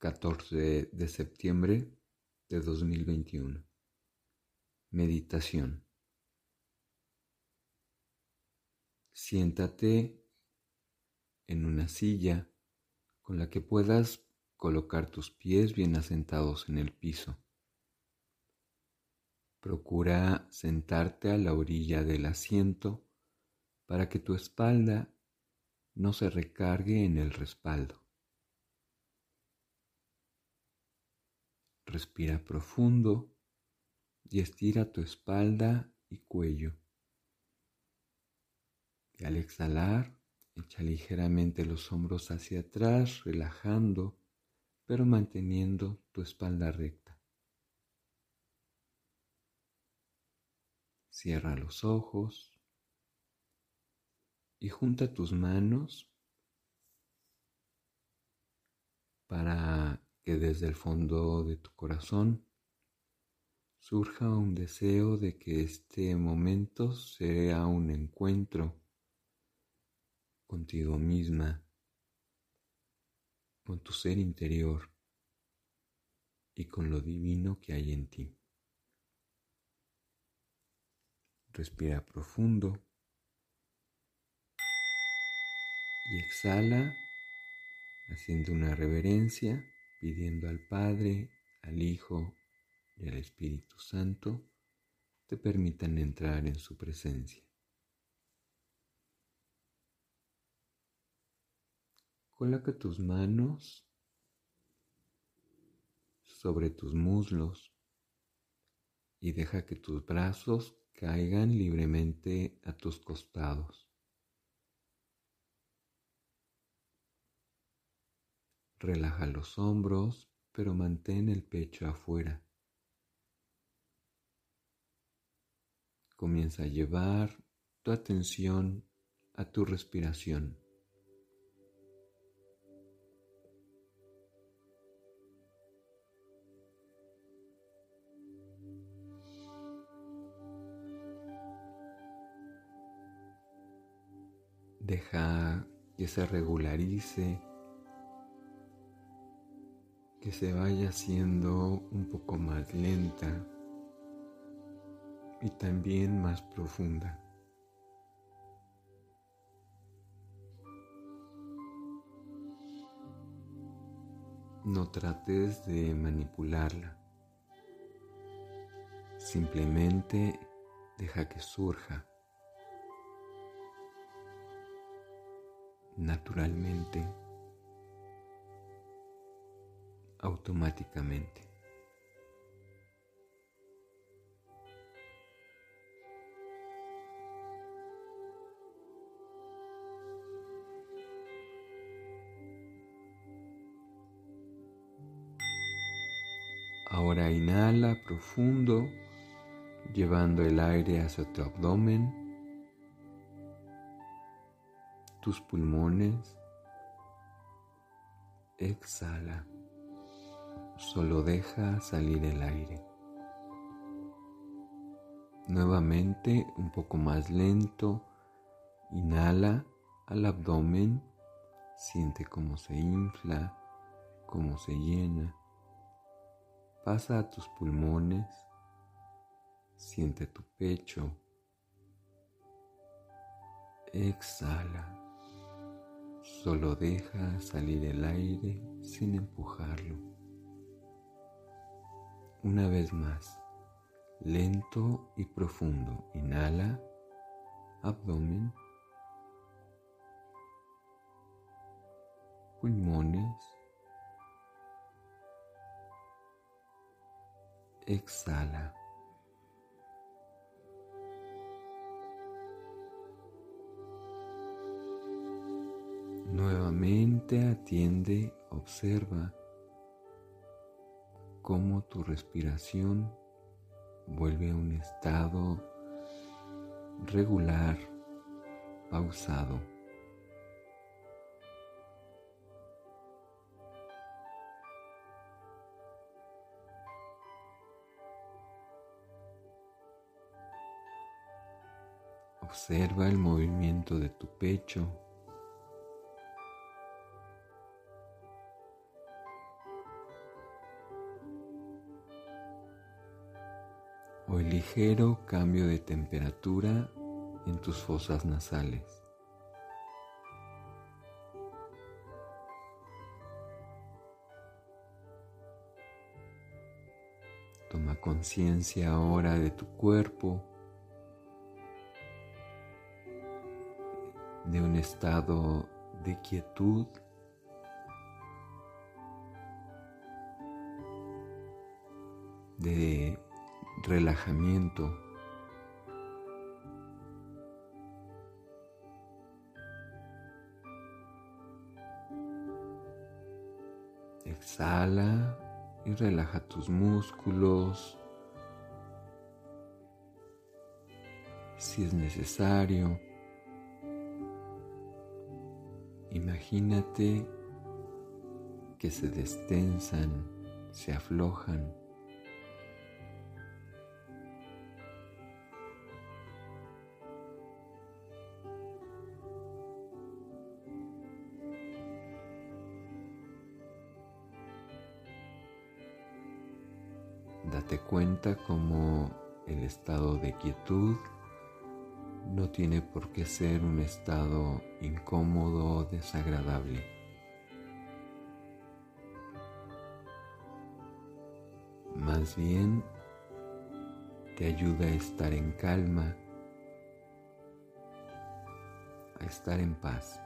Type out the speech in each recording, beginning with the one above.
14 de septiembre de 2021. Meditación. Siéntate en una silla con la que puedas colocar tus pies bien asentados en el piso. Procura sentarte a la orilla del asiento para que tu espalda no se recargue en el respaldo. Respira profundo y estira tu espalda y cuello. Y al exhalar, echa ligeramente los hombros hacia atrás, relajando, pero manteniendo tu espalda recta. Cierra los ojos y junta tus manos para que desde el fondo de tu corazón surja un deseo de que este momento sea un encuentro contigo misma, con tu ser interior y con lo divino que hay en ti. Respira profundo y exhala haciendo una reverencia, pidiendo al Padre, al Hijo y al Espíritu Santo te permitan entrar en su presencia. Coloca tus manos sobre tus muslos y deja que tus brazos caigan libremente a tus costados. Relaja los hombros, pero mantén el pecho afuera. Comienza a llevar tu atención a tu respiración. Deja que se regularice que se vaya haciendo un poco más lenta y también más profunda. No trates de manipularla. Simplemente deja que surja naturalmente automáticamente. Ahora inhala profundo, llevando el aire hacia tu abdomen, tus pulmones. Exhala solo deja salir el aire. Nuevamente un poco más lento, inhala al abdomen, siente cómo se infla, cómo se llena. Pasa a tus pulmones, siente tu pecho. Exhala. Solo deja salir el aire sin empujarlo. Una vez más, lento y profundo. Inhala, abdomen, pulmones. Exhala. Nuevamente atiende, observa cómo tu respiración vuelve a un estado regular, pausado. Observa el movimiento de tu pecho o el ligero cambio de temperatura en tus fosas nasales. Toma conciencia ahora de tu cuerpo, de un estado de quietud de relajamiento. Exhala y relaja tus músculos. Si es necesario, imagínate que se destensan, se aflojan. Como el estado de quietud no tiene por qué ser un estado incómodo o desagradable. Más bien te ayuda a estar en calma, a estar en paz.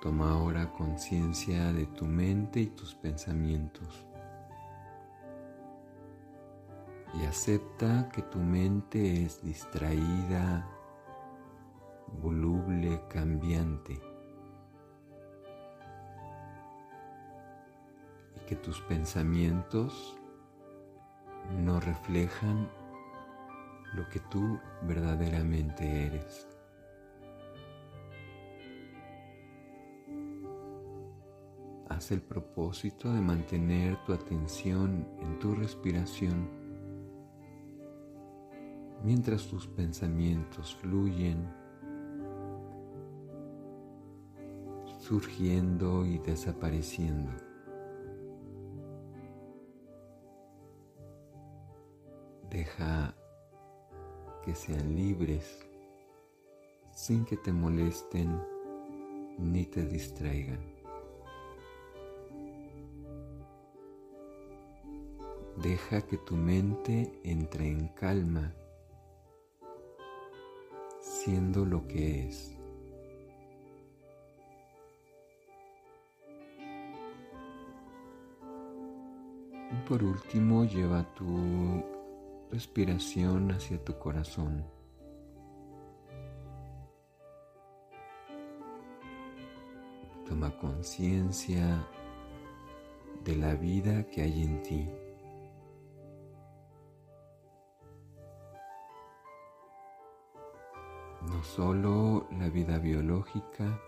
Toma ahora conciencia de tu mente y tus pensamientos. Y acepta que tu mente es distraída, voluble, cambiante. Y que tus pensamientos no reflejan lo que tú verdaderamente eres. Haz el propósito de mantener tu atención en tu respiración mientras tus pensamientos fluyen, surgiendo y desapareciendo. Deja que sean libres sin que te molesten ni te distraigan. Deja que tu mente entre en calma, siendo lo que es. Y por último, lleva tu respiración hacia tu corazón. Toma conciencia de la vida que hay en ti. No solo la vida biológica,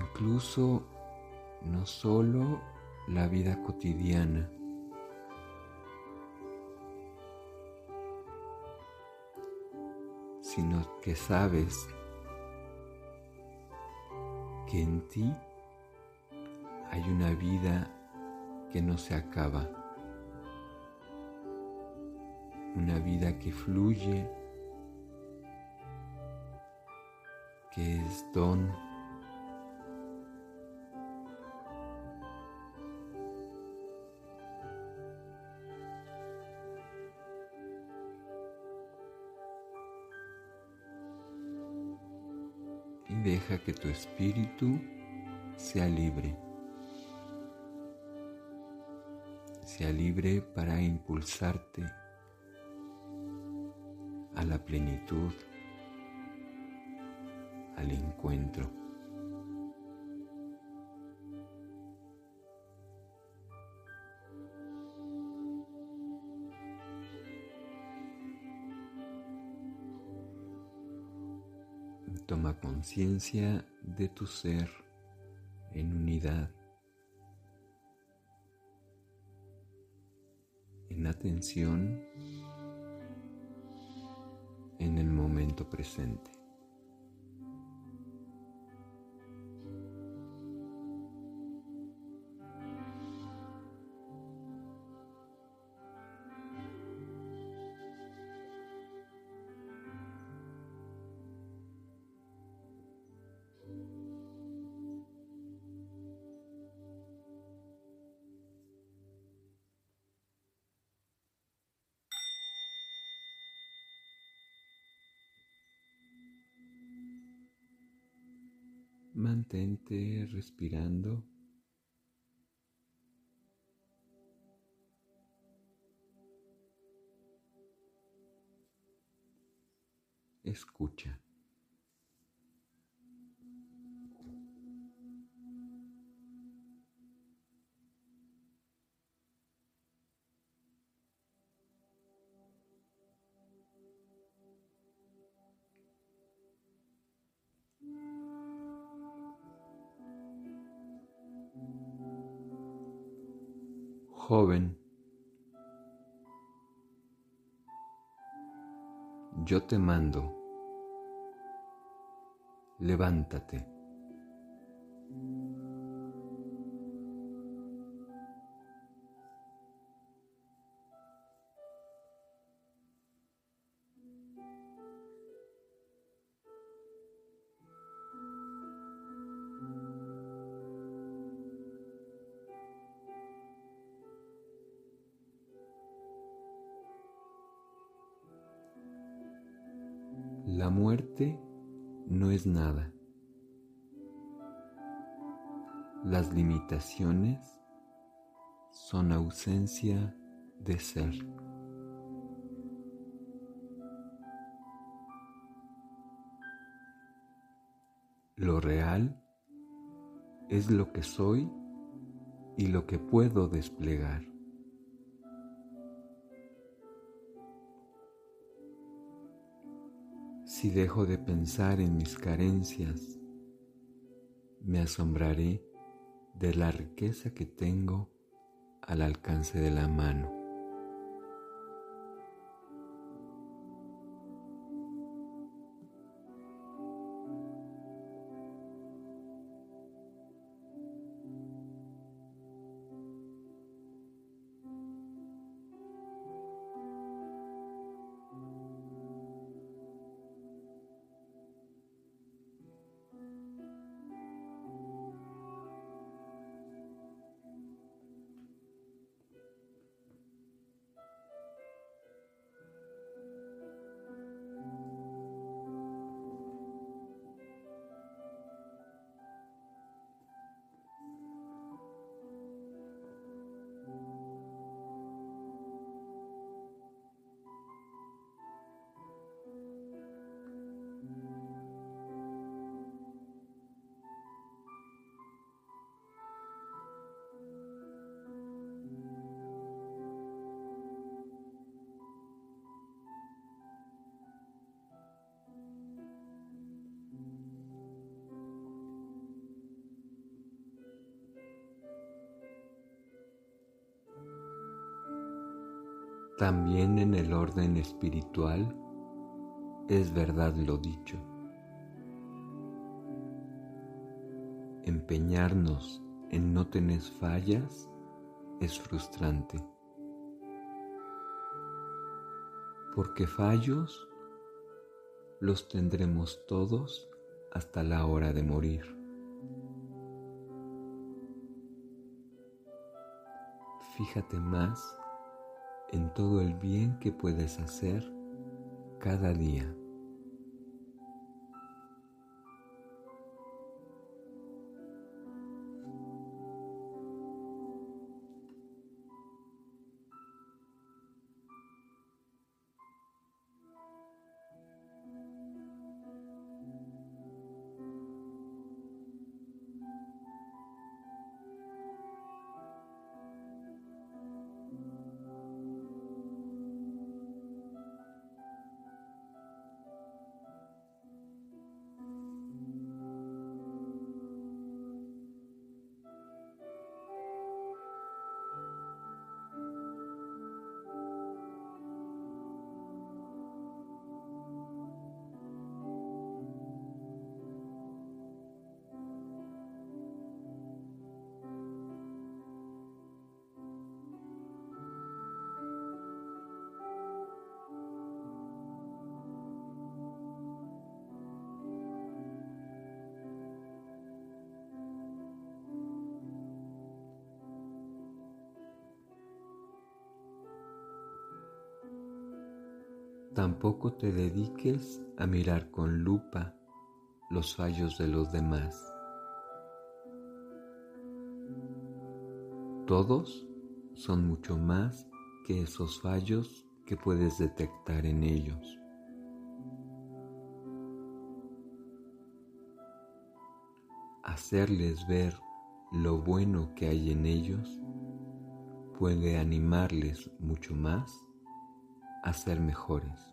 incluso no solo la vida cotidiana, sino que sabes que en ti hay una vida que no se acaba una vida que fluye, que es don. Y deja que tu espíritu sea libre. Sea libre para impulsarte a la plenitud, al encuentro. Toma conciencia de tu ser en unidad, en atención presente. Mantente respirando. Escucha. Joven, yo te mando, levántate. La muerte no es nada. Las limitaciones son ausencia de ser. Lo real es lo que soy y lo que puedo desplegar. Si dejo de pensar en mis carencias, me asombraré de la riqueza que tengo al alcance de la mano. También en el orden espiritual es verdad lo dicho. Empeñarnos en no tener fallas es frustrante. Porque fallos los tendremos todos hasta la hora de morir. Fíjate más en todo el bien que puedes hacer cada día. Tampoco te dediques a mirar con lupa los fallos de los demás. Todos son mucho más que esos fallos que puedes detectar en ellos. Hacerles ver lo bueno que hay en ellos puede animarles mucho más a ser mejores.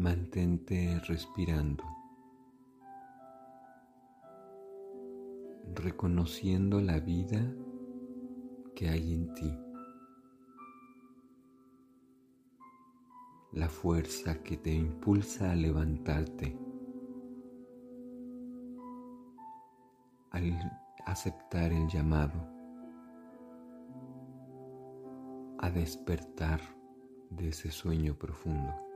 Mantente respirando, reconociendo la vida que hay en ti, la fuerza que te impulsa a levantarte, al aceptar el llamado, a despertar de ese sueño profundo.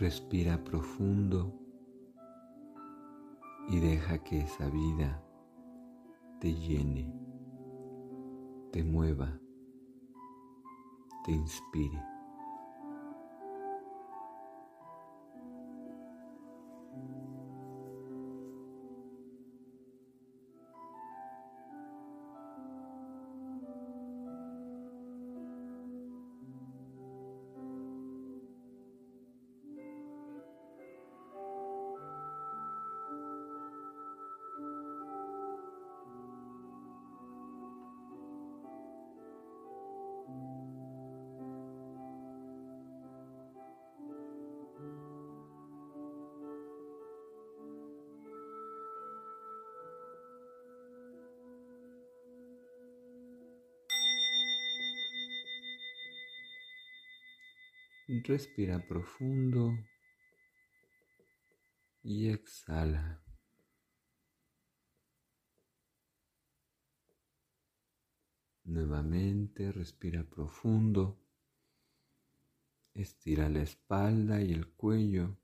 Respira profundo y deja que esa vida te llene, te mueva, te inspire. Respira profundo y exhala. Nuevamente respira profundo. Estira la espalda y el cuello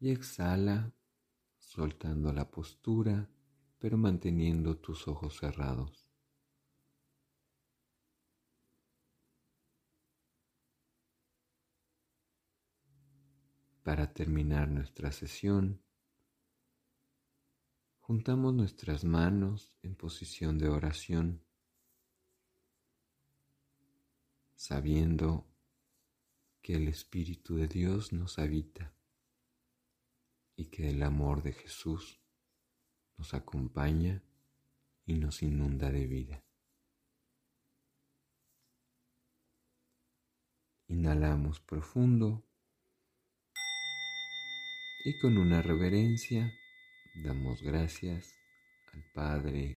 y exhala soltando la postura pero manteniendo tus ojos cerrados. Para terminar nuestra sesión, juntamos nuestras manos en posición de oración, sabiendo que el Espíritu de Dios nos habita y que el amor de Jesús nos acompaña y nos inunda de vida. Inhalamos profundo y con una reverencia Damos gracias al Padre,